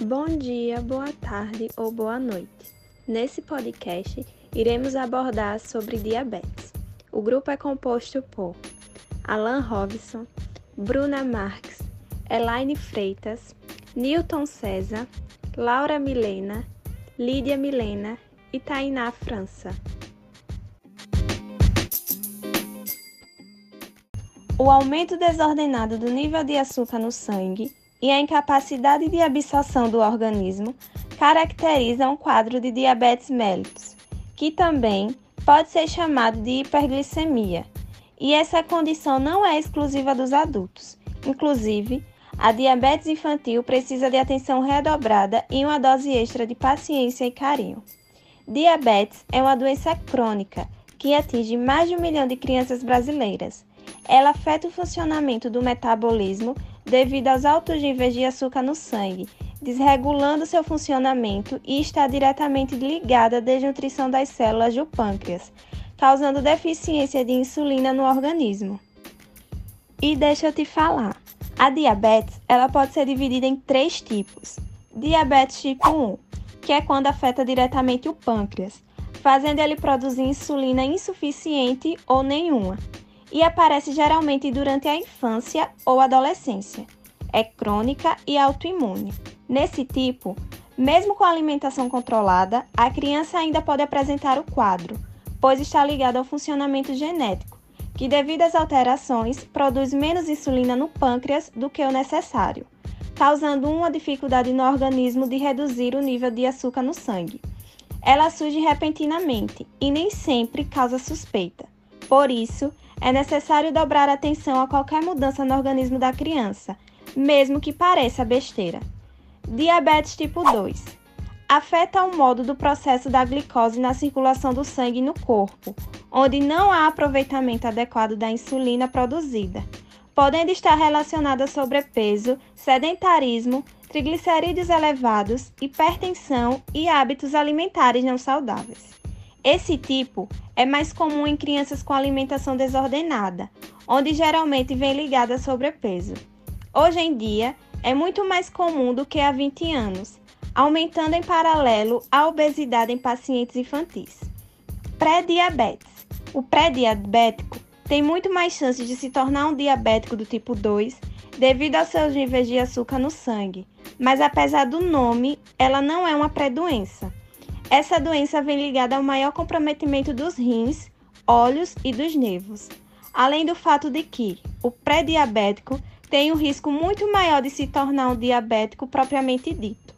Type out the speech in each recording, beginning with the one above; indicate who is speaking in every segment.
Speaker 1: Bom dia, boa tarde ou boa noite. Nesse podcast, iremos abordar sobre diabetes. O grupo é composto por Alan Robson, Bruna Marques, Elaine Freitas, Newton César, Laura Milena, Lídia Milena e Tainá França. O aumento desordenado do nível de açúcar no sangue e a incapacidade de absorção do organismo caracterizam um quadro de diabetes mellitus, que também pode ser chamado de hiperglicemia. E essa condição não é exclusiva dos adultos. Inclusive, a diabetes infantil precisa de atenção redobrada e uma dose extra de paciência e carinho. Diabetes é uma doença crônica que atinge mais de um milhão de crianças brasileiras. Ela afeta o funcionamento do metabolismo devido aos altos níveis de açúcar no sangue, desregulando seu funcionamento e está diretamente ligada à desnutrição das células do pâncreas, causando deficiência de insulina no organismo. E deixa eu te falar, a diabetes ela pode ser dividida em três tipos. Diabetes tipo 1, que é quando afeta diretamente o pâncreas, fazendo ele produzir insulina insuficiente ou nenhuma, e aparece geralmente durante a infância ou adolescência. É crônica e autoimune. Nesse tipo, mesmo com alimentação controlada, a criança ainda pode apresentar o quadro, pois está ligado ao funcionamento genético que, devido às alterações, produz menos insulina no pâncreas do que o necessário, causando uma dificuldade no organismo de reduzir o nível de açúcar no sangue. Ela surge repentinamente e nem sempre causa suspeita. Por isso, é necessário dobrar atenção a qualquer mudança no organismo da criança, mesmo que pareça besteira. Diabetes tipo 2 afeta o modo do processo da glicose na circulação do sangue no corpo, onde não há aproveitamento adequado da insulina produzida, podendo estar relacionada a sobrepeso, sedentarismo, triglicerídeos elevados, hipertensão e hábitos alimentares não saudáveis. Esse tipo é mais comum em crianças com alimentação desordenada, onde geralmente vem ligada a sobrepeso. Hoje em dia, é muito mais comum do que há 20 anos, aumentando em paralelo a obesidade em pacientes infantis. Pré-diabetes. O pré-diabético tem muito mais chances de se tornar um diabético do tipo 2 devido aos seus níveis de açúcar no sangue, mas apesar do nome, ela não é uma pré-doença. Essa doença vem ligada ao maior comprometimento dos rins, olhos e dos nervos, além do fato de que o pré-diabético tem um risco muito maior de se tornar um diabético propriamente dito.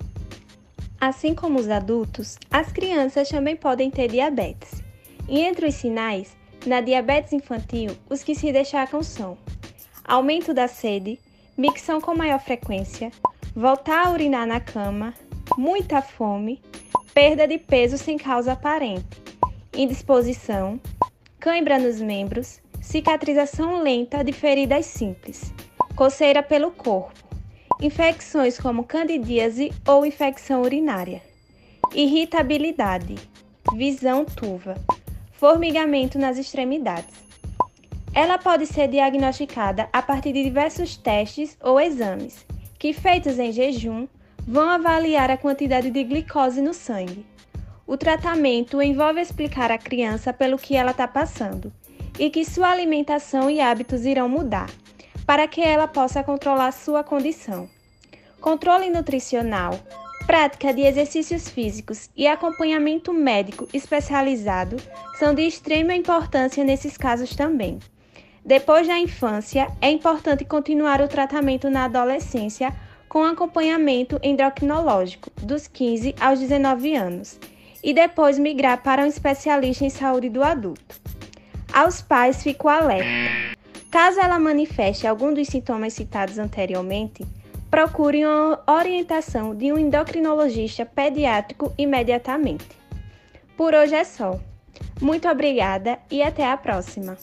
Speaker 1: Assim como os adultos, as crianças também podem ter diabetes. E entre os sinais, na diabetes infantil, os que se destacam são aumento da sede, micção com maior frequência, voltar a urinar na cama, muita fome, perda de peso sem causa aparente, indisposição, cãibra nos membros, cicatrização lenta de feridas simples, coceira pelo corpo, infecções como candidíase ou infecção urinária, irritabilidade, visão turva, formigamento nas extremidades. Ela pode ser diagnosticada a partir de diversos testes ou exames, que feitos em jejum vão avaliar a quantidade de glicose no sangue. O tratamento envolve explicar à criança pelo que ela está passando e que sua alimentação e hábitos irão mudar, para que ela possa controlar sua condição. Controle nutricional, prática de exercícios físicos e acompanhamento médico especializado são de extrema importância nesses casos também. Depois da infância, é importante continuar o tratamento na adolescência com acompanhamento endocrinológico dos 15 aos 19 anos e depois migrar para um especialista em saúde do adulto. Aos pais fico alerta. Caso ela manifeste algum dos sintomas citados anteriormente, procure uma orientação de um endocrinologista pediátrico imediatamente. Por hoje é só. Muito obrigada e até a próxima!